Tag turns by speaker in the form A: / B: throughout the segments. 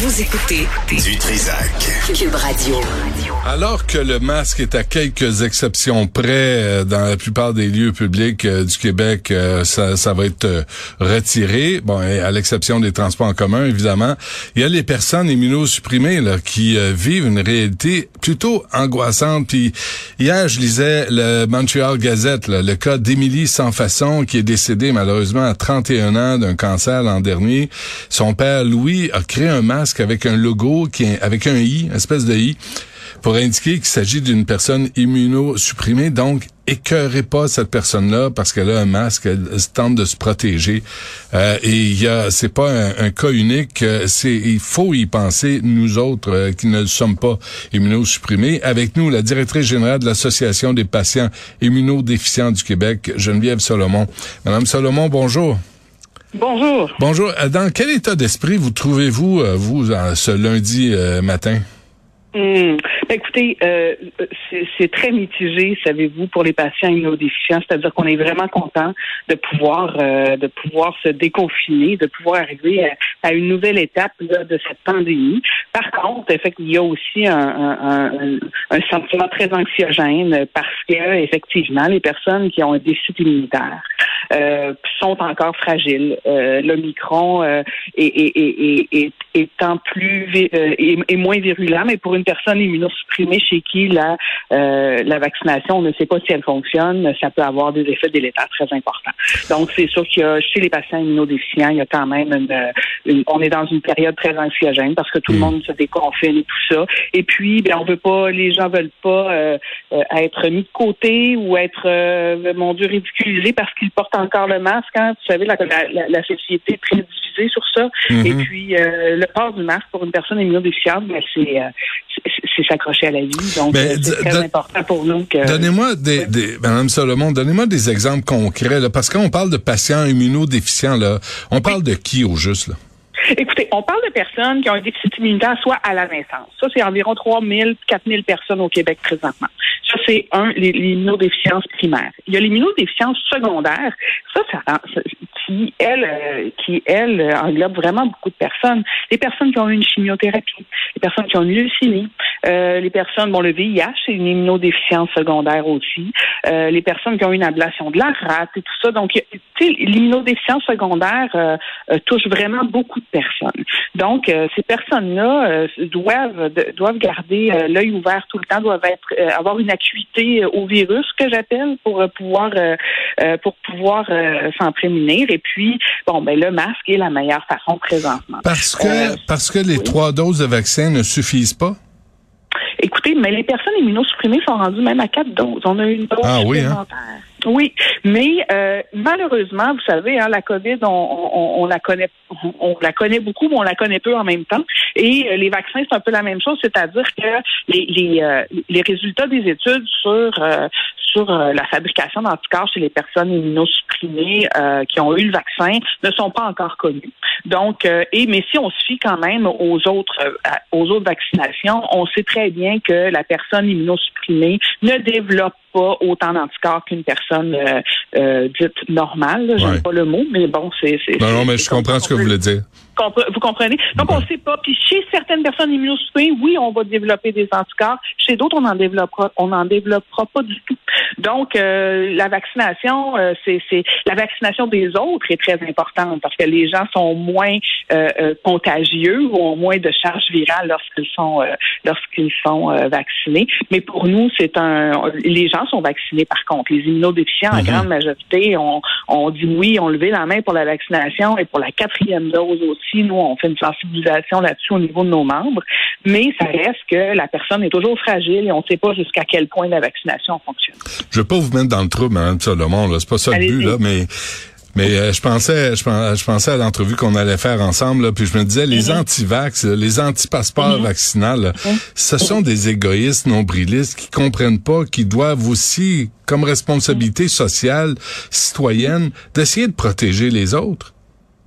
A: Vous écoutez
B: Du Trisac.
A: Cube Radio.
C: Alors que le masque est à quelques exceptions près euh, dans la plupart des lieux publics euh, du Québec, euh, ça, ça va être retiré. Bon, à l'exception des transports en commun, évidemment. Il y a les personnes immunosupprimées là, qui vivent une réalité plutôt angoissante. Puis hier, je lisais le Montreal Gazette, le cas d'Émilie Sans Façon, qui est décédée malheureusement à 31 ans d'un cancer l'an dernier. Son père, Louis, a créé un masque avec un logo qui est avec un i, une espèce de i pour indiquer qu'il s'agit d'une personne immunosupprimée. Donc, écœurez pas cette personne-là parce qu'elle a un masque, elle, tente de se protéger. Euh, et il y a, c'est pas un, cas unique. Euh, c'est, il faut y penser nous autres euh, qui ne sommes pas immunosupprimés. Avec nous, la directrice générale de l'association des patients immunodéficients du Québec, Geneviève Solomon. Madame Solomon, bonjour.
D: Bonjour.
C: Bonjour. Dans quel état d'esprit vous trouvez-vous, vous, ce lundi matin?
D: Hmm. Ben, écoutez, euh, c'est très mitigé, savez-vous, pour les patients immunodéficients. C'est-à-dire qu'on est vraiment content de pouvoir euh, de pouvoir se déconfiner, de pouvoir arriver à, une nouvelle étape de cette pandémie. Par contre, il y a aussi un, un, sentiment très anxiogène parce que effectivement, les personnes qui ont un déficit immunitaire euh, sont encore fragiles. Euh, L'Omicron euh, est, est, est, étant plus et moins virulent, mais pour une personne immunosupprimée chez qui la, euh, la vaccination, on ne sait pas si elle fonctionne, ça peut avoir des effets délétères très importants. Donc, c'est sûr que chez les patients immunodéficients, il y a quand même une, on est dans une période très anxiogène parce que tout le mm. monde se déconfine et tout ça. Et puis, ben, on veut pas, les gens veulent pas euh, euh, être mis de côté ou être, mon Dieu, ridiculisés parce qu'ils portent encore le masque. Hein. Vous savez, la, la, société est très divisée sur ça. Mm-hmm. Et puis, le port du masque pour une personne immunodéficiente, ben, c'est c'est s'accrocher à la vie. Donc, euh, c'est très important pour nous que...
C: Donnez-moi des, des, Madame Solomon, donnez-moi des exemples concrets, là, parce qu'on parle de patients immunodéficients, là. On parle de qui au juste, là?
D: Écoutez, on parle de personnes qui ont un déficit immunitaire soit à la naissance. Ça, c'est environ 3 000, 4 000 personnes au Québec présentement. Ça, c'est un, l'immunodéficience primaire. Il y a l'immunodéficience secondaire. Ça, ça, qui, elle, euh, qui, elle, englobe vraiment beaucoup de personnes. Les personnes qui ont eu une chimiothérapie, les personnes qui ont une leucémie, euh, les personnes, bon, le VIH, c'est une immunodéficience secondaire aussi, euh, les personnes qui ont eu une ablation de la rate et tout ça. Donc, tu sais, l'immunodéficience secondaire euh, touche vraiment beaucoup de personnes. Donc, ces personnes-là doivent doivent garder l'œil ouvert tout le temps, doivent être avoir une acuité au virus que j'appelle pour pouvoir pour pouvoir s'en prémunir. Puis, bon, ben le masque est la meilleure façon présentement.
C: Parce que parce que les trois doses de vaccin ne suffisent pas?
D: Écoutez, mais les personnes immunosupprimées sont rendues même à quatre doses. On a une dose
C: ah, oui,
D: hein? Oui, mais euh, malheureusement, vous savez, hein, la COVID, on, la connaît, on, la connaît beaucoup, mais on la connaît peu en même temps. Et euh, les vaccins, c'est un peu la même chose, c'est-à-dire que les les, euh, les résultats des études sur sur la fabrication d'anticorps chez les personnes immunosupprimées qui ont eu le vaccin ne sont pas encore connus. Donc, et mais si on suit quand même aux autres aux autres vaccinations, on sait très bien que la personne immunosupprimée ne développe pas autant d'anticorps qu'une personne euh, euh, dite normale. J'aime pas le mot, mais bon, c'est.
C: Non, non, mais je comprends ce que vous voulez dire.
D: Vous comprenez? Donc, on ne sait pas. Puis chez certaines personnes immunosupprimées, oui, on va développer des anticorps. Chez d'autres, on n'en développera, on n'en développera pas du tout. Donc, euh, la vaccination, euh, c'est, la vaccination des autres est très importante parce que les gens sont moins euh, contagieux ou ont moins de charge virale lorsqu'ils sont lorsqu'ils sont vaccinés. Mais pour nous, c'est un. Les gens sont vaccinés par contre. Les immunodéficients, en mm-hmm. grande majorité, ont, ont dit oui, ont levé la main pour la vaccination et pour la quatrième dose aussi. Nous, on fait une sensibilisation là-dessus au niveau de nos membres. Mais ça reste que la personne est toujours fragile et on ne sait pas jusqu'à quel point la vaccination fonctionne.
C: Je vais pas vous mettre dans le trou, Mme Solomon, là. C'est pas ça le but, là, mais mais euh, je pensais, je, pensais à l'entrevue qu'on allait faire ensemble, là, puis je me disais, les mhm. anti-vax, les anti-passeports mm ce sont des égoïstes nombrilistes qui comprennent pas qu'ils doivent aussi, comme responsabilité sociale, citoyenne, d'essayer de protéger les autres.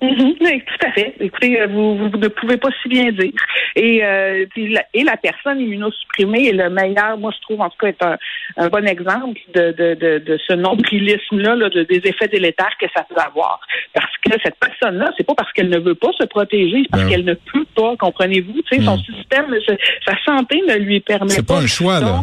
D: Oui, tout à fait. Écoutez, euh, vous, vous, ne pouvez pas si bien dire. Et, euh, la, et la personne immunosupprimée est le meilleur, moi je trouve en tout cas être un, un bon exemple de, de, de, de ce nombrilisme-là, là, de, des effets délétères que ça peut avoir. Parce que cette personne-là, c'est pas parce qu'elle ne veut pas se protéger, c'est parce
C: Ben
D: qu'elle ne peut pas, comprenez-vous? Tu sais, Son
C: Mm.
D: système, sa santé ne lui permet
C: C'est pas un choix, là.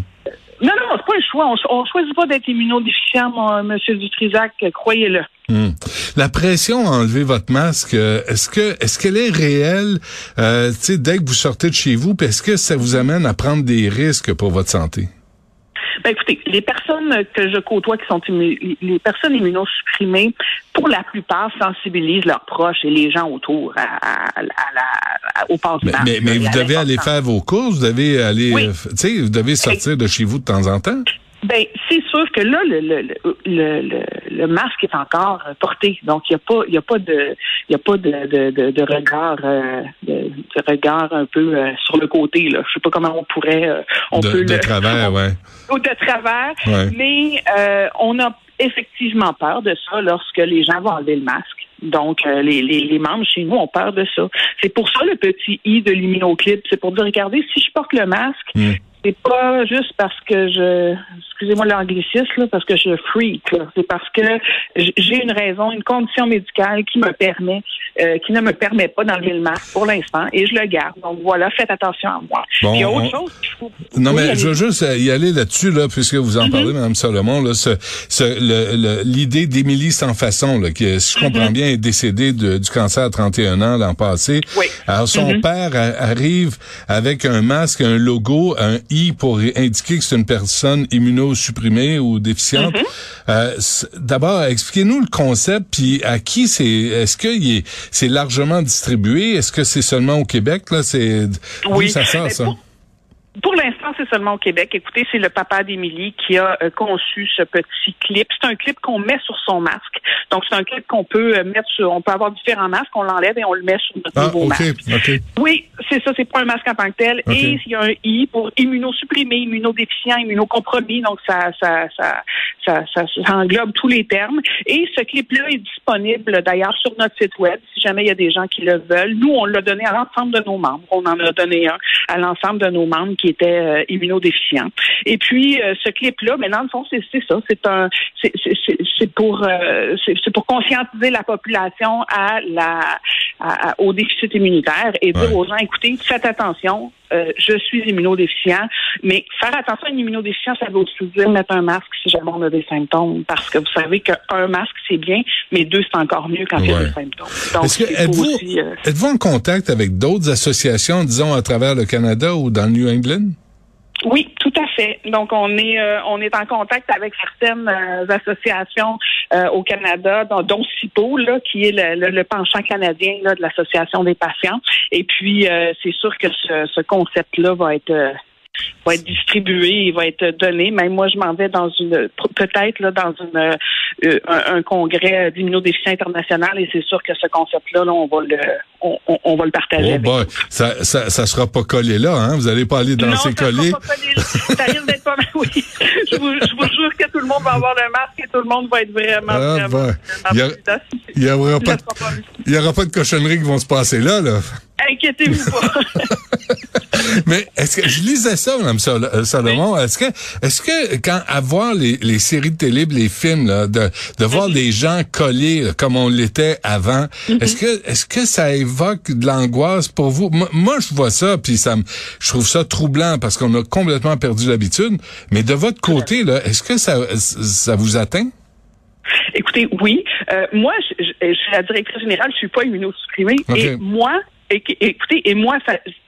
D: Non, non, c'est pas un choix. On, on choisit pas d'être immunodéficient, Monsieur Dutrisac, croyez-le.
C: Hmm. La pression à enlever votre masque, euh, est-ce que est-ce qu'elle est réelle euh, tu sais, dès que vous sortez de chez vous, est-ce que ça vous amène à prendre des risques pour votre santé?
D: Ben, écoutez, les personnes que je côtoie qui sont les personnes immunosupprimées, pour la plupart, sensibilisent leurs proches et les gens autour à, à- à la- à- au port du
C: Mais,
D: masque,
C: mais, mais vous devez aller faire vos courses, vous devez aller,
D: Oui.
C: euh, f- tu sais, vous devez sortir de chez vous de temps en temps?
D: Ben, c'est sûr que là, le, le, le, le, masque est encore euh, porté. Donc, il n'y a pas, il a pas de, il a pas de, de, de, de regard, euh, de, de regard un peu euh, sur le côté, là. Je sais pas comment on pourrait, euh, on
C: de,
D: peut
C: de travers, ouais.
D: ou de travers.
C: Ouais.
D: Mais euh, on a effectivement peur de ça lorsque les gens vont enlever le masque. Donc, euh, les, les, les membres chez nous ont peur de ça. C'est pour ça le petit i de l'immunoclip. C'est pour dire, regardez, si je porte le masque,
C: Mm.
D: C'est pas juste parce que je, excusez-moi l'anglicisme, parce que je freak. C'est parce que j'ai une raison, une condition médicale qui me permet, euh, qui ne me permet pas d'enlever le masque pour l'instant, et je le garde. Donc voilà, faites attention à moi.
C: Bon,
D: il y a autre
C: on-
D: chose qu'il faut.
C: Non, mais je veux juste euh, y aller là-dessus, là, puisque vous
D: Mm-hmm.
C: en parlez, Mme Salomon, là, ce, ce, l'idée d'Émilie sans façon, là, qui, si je comprends bien, est décédée de- du cancer à 31 ans l'an passé.
D: Mm-hmm. Oui.
C: Alors, son
D: Mhm.
C: père a- arrive avec un masque, un logo, un I pour indiquer que c'est une personne immunosupprimée ou déficiente.
D: Mm-hmm.
C: Euh, D'abord, expliquez-nous le concept, puis à qui c'est, est-ce que il est, c'est largement distribué? Est-ce que c'est seulement au Québec, là? C'est,
D: Oui.
C: ça sort,
D: Mais
C: ça?
D: pour- Pour l'instant, c'est seulement au Québec. Écoutez, c'est le papa d'Émilie qui a euh, conçu ce petit clip. C'est un clip qu'on met sur son masque. Donc, c'est un clip qu'on peut euh, mettre sur... On peut avoir différents masques, on l'enlève et on le met sur notre
C: Ah,
D: nouveau
C: OK,
D: masque.
C: OK.
D: Oui, c'est ça, c'est pas un masque en tant que tel. Et il y a un I pour immunosupprimé, immunodéficient, immunocompromis. Donc, ça, ça, ça, ça, ça, ça englobe tous les termes. Et ce clip-là est disponible d'ailleurs sur notre site web, si jamais il y a des gens qui le veulent. Nous, on l'a donné à l'ensemble de nos membres. On en a donné un à l'ensemble de nos membres qui étaient euh, immunodéficients. Et puis, euh, ce clip-là, mais dans le fond, c'est ça. C'est un, c'est- pour, euh, c'est pour conscientiser la population à la, à- au déficit immunitaire et dire
C: Ouais.
D: aux gens, écoutez, faites attention, euh, je suis immunodéficient, mais faire attention à une immunodéficience, ça veut aussi dire mettre un masque si jamais on a des symptômes, parce que vous savez qu'un masque, c'est bien, mais deux, c'est encore mieux quand il y a
C: Ouais.
D: des symptômes. Donc,
C: Est-ce que êtes-vous
D: euh,
C: êtes-vous en contact avec d'autres associations, disons à travers le Canada ou dans le New England?
D: Oui, tout à fait. Donc on est euh, on est en contact avec certaines euh, associations euh, au Canada, dont, dont CIPO, là, qui est le, le- le penchant canadien là, de l'association des patients. Et puis euh, c'est sûr que ce, ce concept-là va être euh, va être distribué, il va être donné. Même moi, je m'en vais dans une peut-être là dans une euh, un, un congrès d'immunodéficience international et c'est sûr que ce concept-là, là, on va le on, on- on va le partager.
C: Oh
D: avec
C: boy, ça, ça, ça sera pas collé là, hein? Vous allez pas aller
D: non,
C: danser
D: ça sera
C: collé.
D: pas collé. Ça risque d'être pas mal, oui. Je vous, je vous jure que tout le monde va avoir le masque et tout le monde va être vraiment,
C: Ah,
D: vraiment,
C: ben,
D: vraiment
C: il y a-
D: prudent.
C: Il y aura pas, de-
D: sera
C: y aura pas de cochonneries qui vont se passer là, là.
D: Inquiétez-vous pas.
C: Mais est-ce que je lisais ça, Mme euh, Salomon, est-ce que est-ce que quand à voir les, les séries de télé, les films, là, de, de voir des gens collés là, comme on l'était avant, est-ce que est-ce que ça évoque de l'angoisse pour vous? Moi, moi, je vois ça, puis ça me je trouve ça troublant parce qu'on a complètement perdu l'habitude. Mais de votre côté, là, est-ce que ça ça vous atteint?
D: Écoutez, oui. Euh, moi, je, je- je suis la directrice générale, je suis pas immunosupprimée. Et moi, éc- écoutez, et moi,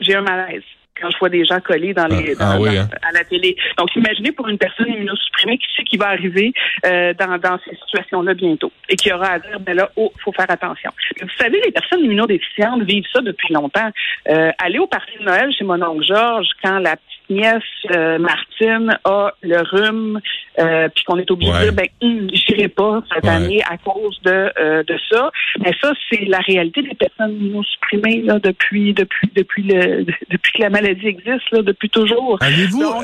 D: j'ai un malaise quand je vois des gens collés dans les,
C: Ah, ah
D: dans-
C: hein.
D: à la télé. Donc, imaginez pour une personne immunosupprimée qui sait qui va arriver euh, dans, dans ces situations-là bientôt et qui aura à dire, ben là, oh, faut faire attention. Mais vous savez, les personnes immunodéficientes vivent ça depuis longtemps. Euh, aller au party de Noël chez mon oncle Georges, quand la petite nièce euh, Martine a le rhume, euh, puis qu'on est obligé de dire, ben, hum, j'irai pas cette année à cause de, euh, de ça. Mais ça, c'est la réalité des personnes non supprimées là, depuis, depuis, depuis, le, depuis que la maladie existe, là, depuis toujours.
C: Allez-vous,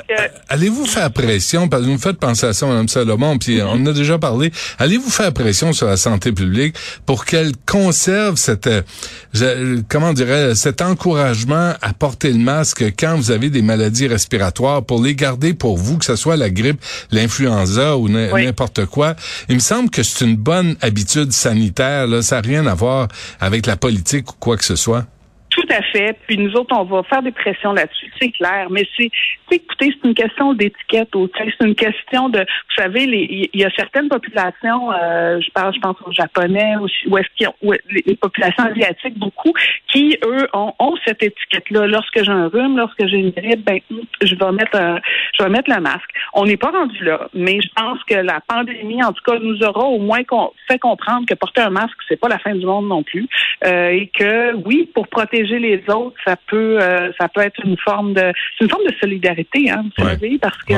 C: allez-vous faire pression, parce que vous me faites penser à ça, Mme Salomon, puis on en a déjà parlé, allez-vous faire pression sur la santé publique pour qu'elle conserve cette, comment dirais cet encouragement à porter le masque quand vous avez des maladies respiratoires pour les garder pour vous, que ce soit la grippe, l'influenza ou n'importe quoi. Il me semble que c'est une bonne habitude sanitaire. Là. Ça n'a rien à voir avec la politique ou quoi que ce soit.
D: Tout à fait. Puis nous autres, on va faire des pressions là-dessus, c'est clair. Mais c'est, écoutez, c'est une question d'étiquette aussi. C'est une question de, vous savez, il y a certaines populations, euh, je parle, je pense aux Japonais, ou est-ce qu'il a les, populations asiatiques beaucoup, qui eux ont, cette étiquette-là. Lorsque j'ai un rhume, lorsque j'ai une grippe, ben je vais mettre, je vais mettre le masque. On n'est pas rendu là, mais je pense que la pandémie, en tout cas, nous aura au moins fait comprendre que porter un masque, c'est pas la fin du monde non plus, euh, et que oui, pour protéger les autres, ça peut, euh, ça peut être une forme de, c'est une forme de solidarité, hein, vous savez, parce que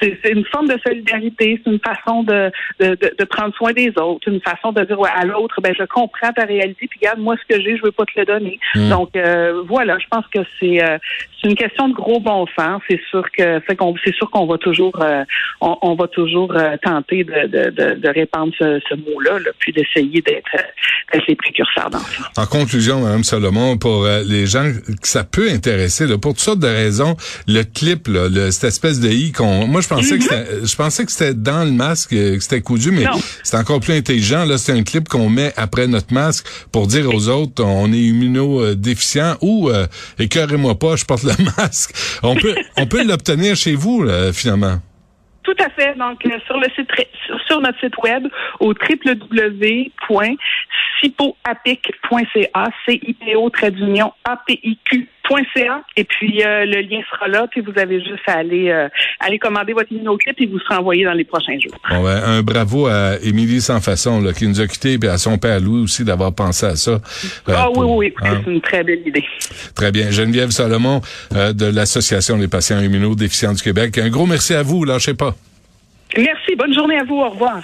D: c'est une forme de solidarité, c'est une façon de, de, de, prendre soin des autres, une façon de dire à l'autre, ben je comprends ta réalité, puis regarde moi ce que j'ai, je veux pas te le donner. Hmm. Donc euh, voilà, je pense que c'est euh, c'est une question de gros bon sens. C'est sûr que c'est qu'on c'est sûr qu'on va toujours on, va toujours tenter de, de, de, répandre ce, ce mot-là, là, puis d'essayer d'être les précurseurs dans ça.
C: En conclusion, Mme Salomon, pour euh, les gens que ça peut intéresser, là, pour toutes sortes de raisons, le clip, là, le, cette espèce de i qu'on, moi je pensais que c'était, je pensais que c'était dans le masque, euh, que c'était cousu, mais c'est encore plus intelligent. Là, c'est un clip qu'on met après notre masque pour dire aux autres, on est immunodéficient ou euh, écœurez-moi pas, je porte le masque. On peut, on peut l'obtenir chez vous finalement.
D: Tout à fait. Donc, sur le site, sur, notre site web au www.cipoapic.ca, C-I-P-O, trait d'union, A-P-I-Q.ca. Et puis, euh, le lien sera là. Puis, vous avez juste à aller, euh, aller commander votre clip et vous sera envoyé dans les prochains jours.
C: Bon, ben, un bravo à Émilie Sans Façon, là, qui nous a quittés, et à son père Louis aussi d'avoir pensé à ça.
D: Euh, ah oui, oui, hein? c'est une très belle idée.
C: Très bien. Geneviève Salomon, de l'Association des patients immunodéficients du Québec. Un gros merci à vous. Lâchez pas.
D: Merci. Bonne journée à vous. Au revoir.